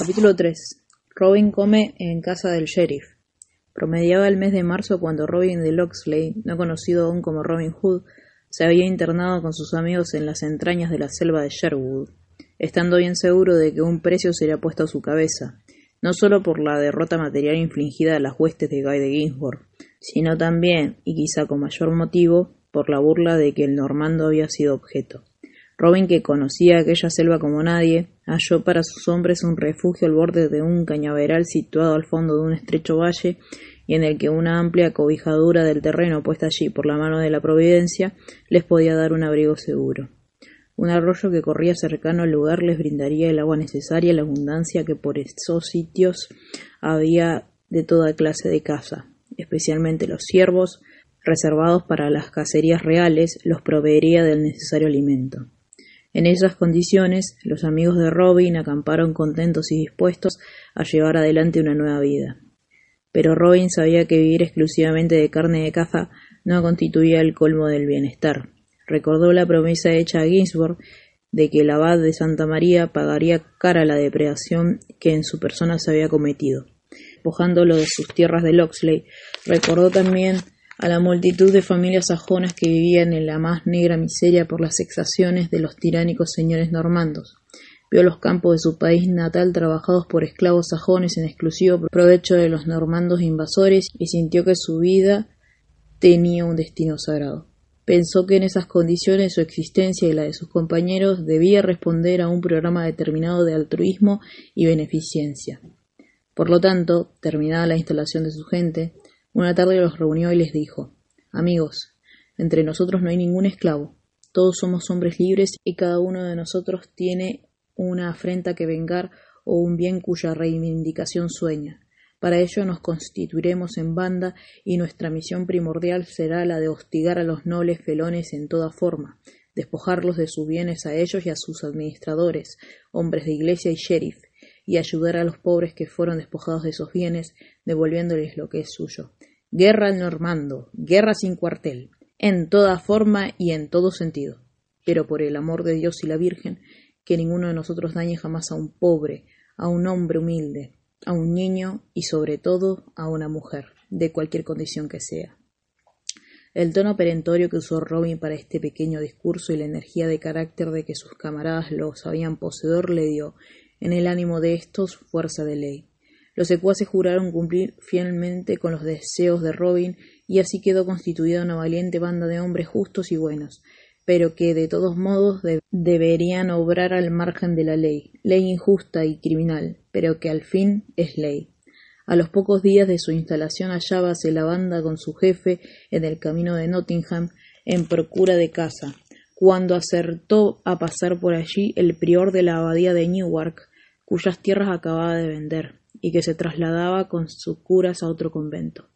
Capítulo 3. Robin come en casa del sheriff. Promediaba el mes de marzo cuando Robin de Locksley, no conocido aún como Robin Hood, se había internado con sus amigos en las entrañas de la selva de Sherwood, estando bien seguro de que un precio sería puesto a su cabeza, no solo por la derrota material infligida a las huestes de Guy de Ginsburg, sino también, y quizá con mayor motivo, por la burla de que el normando había sido objeto. Robin, que conocía aquella selva como nadie, halló para sus hombres un refugio al borde de un cañaveral situado al fondo de un estrecho valle y en el que una amplia cobijadura del terreno puesta allí por la mano de la providencia les podía dar un abrigo seguro. Un arroyo que corría cercano al lugar les brindaría el agua necesaria y la abundancia que por esos sitios había de toda clase de caza, especialmente los ciervos, reservados para las cacerías reales, los proveería del necesario alimento. En esas condiciones, los amigos de Robin acamparon contentos y dispuestos a llevar adelante una nueva vida. Pero Robin sabía que vivir exclusivamente de carne de caza no constituía el colmo del bienestar. Recordó la promesa hecha a Ginsburg de que el abad de Santa María pagaría cara la depredación que en su persona se había cometido. Despojándolo de sus tierras de Loxley, recordó también a la multitud de familias sajonas que vivían en la más negra miseria por las exacciones de los tiránicos señores normandos. Vio los campos de su país natal trabajados por esclavos sajones en exclusivo provecho de los normandos invasores y sintió que su vida tenía un destino sagrado. Pensó que en esas condiciones su existencia y la de sus compañeros debía responder a un programa determinado de altruismo y beneficencia. Por lo tanto, terminada la instalación de su gente, una tarde los reunió y les dijo Amigos, entre nosotros no hay ningún esclavo. Todos somos hombres libres y cada uno de nosotros tiene una afrenta que vengar o un bien cuya reivindicación sueña. Para ello nos constituiremos en banda y nuestra misión primordial será la de hostigar a los nobles felones en toda forma, despojarlos de sus bienes a ellos y a sus administradores, hombres de iglesia y sheriff, y ayudar a los pobres que fueron despojados de esos bienes, devolviéndoles lo que es suyo. Guerra al normando, guerra sin cuartel, en toda forma y en todo sentido. Pero por el amor de Dios y la Virgen, que ninguno de nosotros dañe jamás a un pobre, a un hombre humilde, a un niño y sobre todo a una mujer, de cualquier condición que sea. El tono perentorio que usó Robin para este pequeño discurso y la energía de carácter de que sus camaradas lo sabían poseedor le dio, en el ánimo de estos, fuerza de ley. Los secuaces juraron cumplir fielmente con los deseos de Robin y así quedó constituida una valiente banda de hombres justos y buenos, pero que de todos modos deberían obrar al margen de la ley, ley injusta y criminal, pero que al fin es ley. A los pocos días de su instalación hallábase la banda con su jefe en el camino de Nottingham en procura de casa, cuando acertó a pasar por allí el prior de la abadía de Newark, cuyas tierras acababa de vender y que se trasladaba con sus curas a otro convento.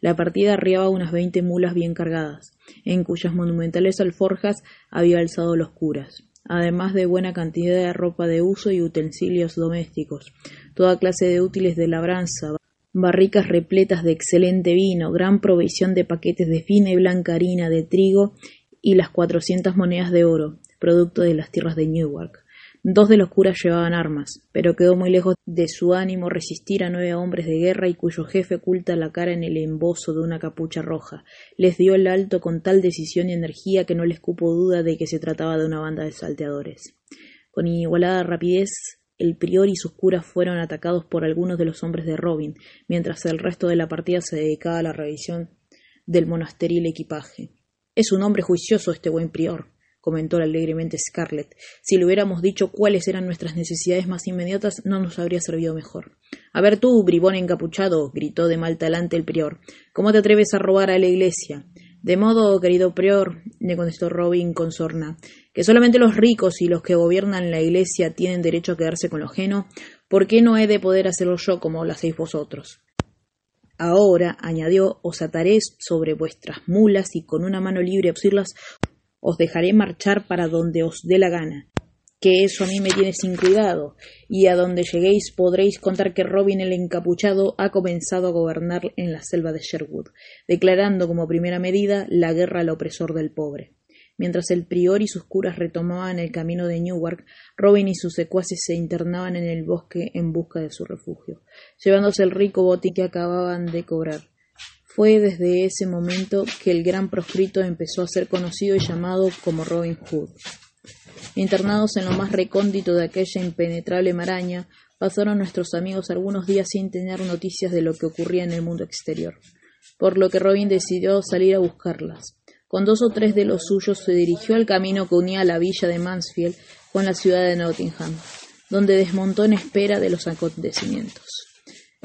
La partida arriaba unas veinte mulas bien cargadas, en cuyas monumentales alforjas había alzado los curas, además de buena cantidad de ropa de uso y utensilios domésticos, toda clase de útiles de labranza, barricas repletas de excelente vino, gran provisión de paquetes de fina y blanca harina de trigo y las cuatrocientas monedas de oro, producto de las tierras de Newark. Dos de los curas llevaban armas, pero quedó muy lejos de su ánimo resistir a nueve hombres de guerra y cuyo jefe oculta la cara en el embozo de una capucha roja. Les dio el alto con tal decisión y energía que no les cupo duda de que se trataba de una banda de salteadores. Con inigualada rapidez, el prior y sus curas fueron atacados por algunos de los hombres de Robin, mientras el resto de la partida se dedicaba a la revisión del monasteril equipaje. Es un hombre juicioso este buen prior, comentó alegremente Scarlett. Si le hubiéramos dicho cuáles eran nuestras necesidades más inmediatas, no nos habría servido mejor. A ver tú, bribón encapuchado, gritó de mal talante el prior, ¿cómo te atreves a robar a la iglesia? De modo, querido prior, le contestó Robin con sorna, que solamente los ricos y los que gobiernan la iglesia tienen derecho a quedarse con lo ajeno, ¿por qué no he de poder hacerlo yo como lo hacéis vosotros? Ahora, añadió, os ataré sobre vuestras mulas y con una mano libre obsirlas os dejaré marchar para donde os dé la gana, que eso a mí me tiene sin cuidado, y a donde lleguéis podréis contar que Robin el encapuchado ha comenzado a gobernar en la selva de Sherwood, declarando como primera medida la guerra al opresor del pobre. Mientras el prior y sus curas retomaban el camino de Newark, Robin y sus secuaces se internaban en el bosque en busca de su refugio, llevándose el rico botín que acababan de cobrar. Fue desde ese momento que el gran proscrito empezó a ser conocido y llamado como Robin Hood. Internados en lo más recóndito de aquella impenetrable maraña, pasaron nuestros amigos algunos días sin tener noticias de lo que ocurría en el mundo exterior, por lo que Robin decidió salir a buscarlas. Con dos o tres de los suyos se dirigió al camino que unía la villa de Mansfield con la ciudad de Nottingham, donde desmontó en espera de los acontecimientos.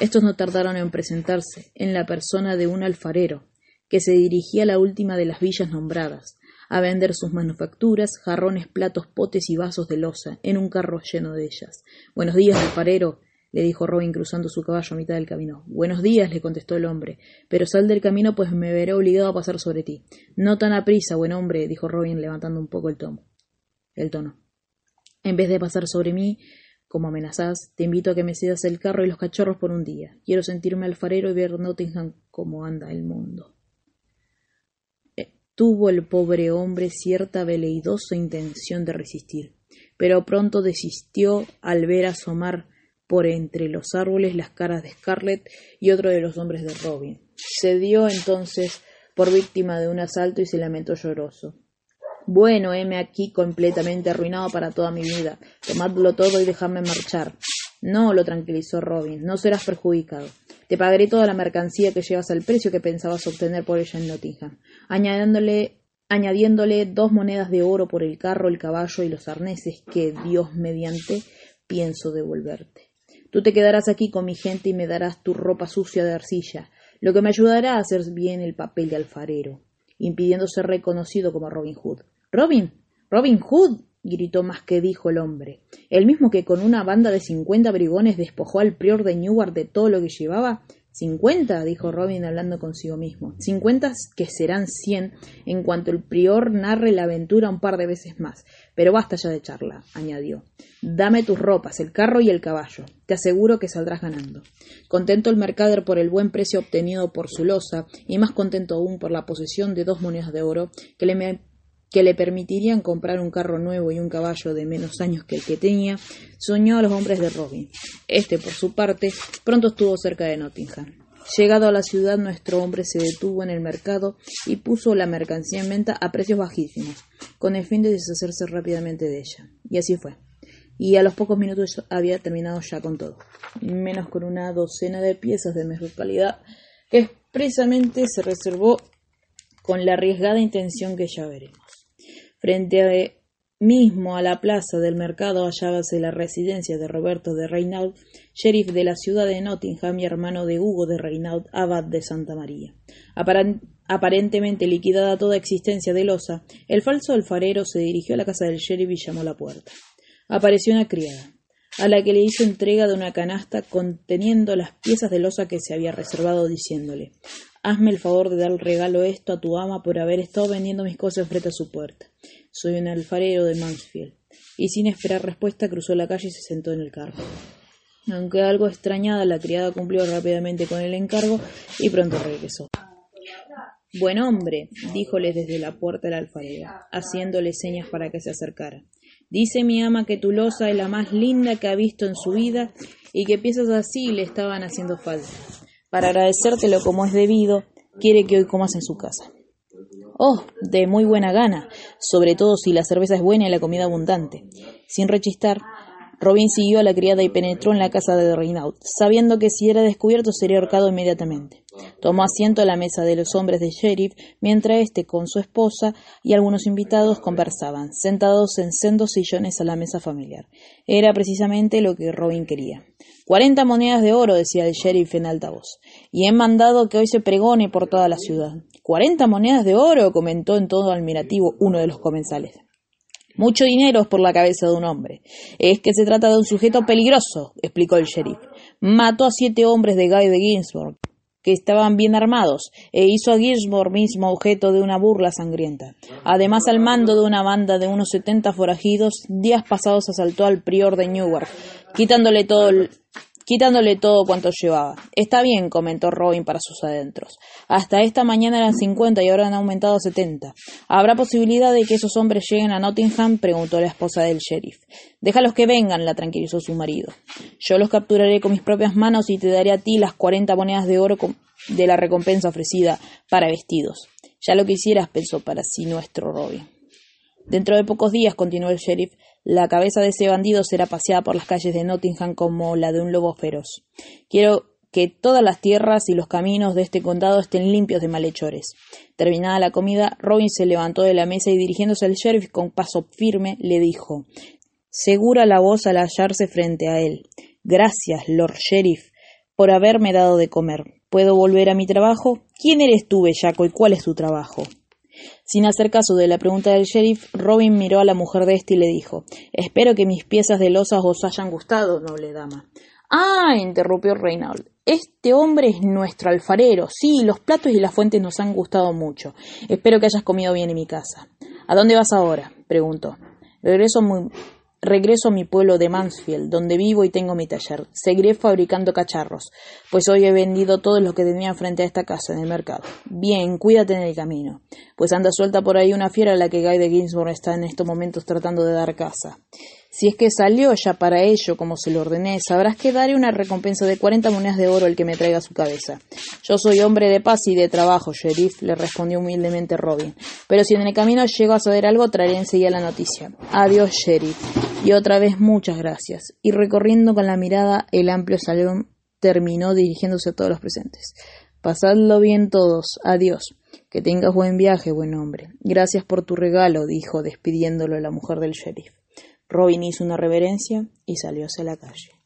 Estos no tardaron en presentarse, en la persona de un alfarero, que se dirigía a la última de las villas nombradas, a vender sus manufacturas, jarrones, platos, potes y vasos de loza, en un carro lleno de ellas. Buenos días, alfarero, le dijo Robin cruzando su caballo a mitad del camino. Buenos días, le contestó el hombre, pero sal del camino, pues me veré obligado a pasar sobre ti. No tan aprisa, buen hombre, dijo Robin levantando un poco el tono. El tono. En vez de pasar sobre mí, como amenazás, te invito a que me cedas el carro y los cachorros por un día. Quiero sentirme alfarero y ver Nottingham cómo anda el mundo. Eh, tuvo el pobre hombre cierta veleidosa intención de resistir, pero pronto desistió al ver asomar por entre los árboles las caras de Scarlett y otro de los hombres de Robin. Se dio entonces por víctima de un asalto y se lamentó lloroso. Bueno, heme aquí completamente arruinado para toda mi vida. Tomadlo todo y dejadme marchar. No, lo tranquilizó Robin, no serás perjudicado. Te pagaré toda la mercancía que llevas al precio que pensabas obtener por ella en Nottingham, añadiéndole, añadiéndole dos monedas de oro por el carro, el caballo y los arneses que, Dios mediante, pienso devolverte. Tú te quedarás aquí con mi gente y me darás tu ropa sucia de arcilla, lo que me ayudará a hacer bien el papel de alfarero, impidiendo ser reconocido como Robin Hood. Robin. Robin Hood. gritó más que dijo el hombre. El mismo que con una banda de cincuenta brigones despojó al prior de Newark de todo lo que llevaba. Cincuenta, dijo Robin hablando consigo mismo. Cincuenta que serán cien en cuanto el prior narre la aventura un par de veces más. Pero basta ya de charla, añadió. Dame tus ropas, el carro y el caballo. Te aseguro que saldrás ganando. Contento el mercader por el buen precio obtenido por su loza, y más contento aún por la posesión de dos monedas de oro que le, que le permitirían comprar un carro nuevo y un caballo de menos años que el que tenía, soñó a los hombres de Robin. Este, por su parte, pronto estuvo cerca de Nottingham. Llegado a la ciudad, nuestro hombre se detuvo en el mercado y puso la mercancía en venta a precios bajísimos, con el fin de deshacerse rápidamente de ella. Y así fue. Y a los pocos minutos había terminado ya con todo, menos con una docena de piezas de mejor calidad que expresamente se reservó con la arriesgada intención que ya veremos. Frente a mismo a la plaza del mercado hallábase la residencia de Roberto de Reinaud, sheriff de la ciudad de Nottingham y hermano de Hugo de Reinaud, abad de Santa María. aparentemente liquidada toda existencia de losa, el falso alfarero se dirigió a la casa del sheriff y llamó a la puerta. Apareció una criada, a la que le hizo entrega de una canasta conteniendo las piezas de losa que se había reservado, diciéndole Hazme el favor de dar el regalo esto a tu ama por haber estado vendiendo mis cosas frente a su puerta. Soy un alfarero de Mansfield. Y sin esperar respuesta cruzó la calle y se sentó en el carro. Aunque algo extrañada, la criada cumplió rápidamente con el encargo y pronto regresó. Buen hombre, díjole desde la puerta el alfarero, haciéndole señas para que se acercara. Dice mi ama que tu losa es la más linda que ha visto en su vida y que piezas así le estaban haciendo falta. Para agradecértelo como es debido, quiere que hoy comas en su casa. Oh, de muy buena gana, sobre todo si la cerveza es buena y la comida abundante. Sin rechistar, Robin siguió a la criada y penetró en la casa de Reinaud, sabiendo que si era descubierto sería ahorcado inmediatamente. Tomó asiento a la mesa de los hombres de sheriff, mientras éste con su esposa y algunos invitados conversaban, sentados en sendos sillones a la mesa familiar. Era precisamente lo que Robin quería. Cuarenta monedas de oro, decía el sheriff en alta voz, y he mandado que hoy se pregone por toda la ciudad. Cuarenta monedas de oro, comentó en todo admirativo uno de los comensales. Mucho dinero es por la cabeza de un hombre. Es que se trata de un sujeto peligroso, explicó el sheriff. Mató a siete hombres de Guy de Ginsburg, que estaban bien armados, e hizo a Ginsburg mismo objeto de una burla sangrienta. Además, al mando de una banda de unos setenta forajidos, días pasados asaltó al prior de Newark, quitándole todo el quitándole todo cuanto llevaba. Está bien, comentó Robin para sus adentros. Hasta esta mañana eran cincuenta y ahora han aumentado a setenta. ¿Habrá posibilidad de que esos hombres lleguen a Nottingham? preguntó la esposa del sheriff. Déjalos que vengan, la tranquilizó su marido. Yo los capturaré con mis propias manos y te daré a ti las cuarenta monedas de oro de la recompensa ofrecida para vestidos. Ya lo quisieras, pensó para sí nuestro Robin. Dentro de pocos días, continuó el sheriff, la cabeza de ese bandido será paseada por las calles de Nottingham como la de un lobo feroz. Quiero que todas las tierras y los caminos de este condado estén limpios de malhechores. Terminada la comida, Robin se levantó de la mesa y dirigiéndose al sheriff con paso firme le dijo segura la voz al hallarse frente a él. Gracias, Lord Sheriff, por haberme dado de comer. ¿Puedo volver a mi trabajo? ¿Quién eres tú, bellaco, y cuál es tu trabajo? Sin hacer caso de la pregunta del sheriff, Robin miró a la mujer de este y le dijo Espero que mis piezas de losas os hayan gustado, noble dama. Ah, interrumpió Reynald. Este hombre es nuestro alfarero. Sí, los platos y las fuentes nos han gustado mucho. Espero que hayas comido bien en mi casa. ¿A dónde vas ahora? preguntó. Regreso muy, Regreso a mi pueblo de Mansfield, donde vivo y tengo mi taller. Seguiré fabricando cacharros, pues hoy he vendido todo lo que tenía frente a esta casa en el mercado. Bien, cuídate en el camino, pues anda suelta por ahí una fiera a la que Guy de Ginsburg está en estos momentos tratando de dar caza. Si es que salió ya para ello, como se lo ordené, sabrás que daré una recompensa de cuarenta monedas de oro al que me traiga su cabeza. Yo soy hombre de paz y de trabajo, sheriff, le respondió humildemente Robin. Pero si en el camino llego a saber algo, traeré enseguida la noticia. Adiós, sheriff. Y otra vez muchas gracias. Y recorriendo con la mirada el amplio salón, terminó dirigiéndose a todos los presentes. Pasadlo bien todos. Adiós. Que tengas buen viaje, buen hombre. Gracias por tu regalo, dijo, despidiéndolo la mujer del sheriff. Robin hizo una reverencia y salió hacia la calle.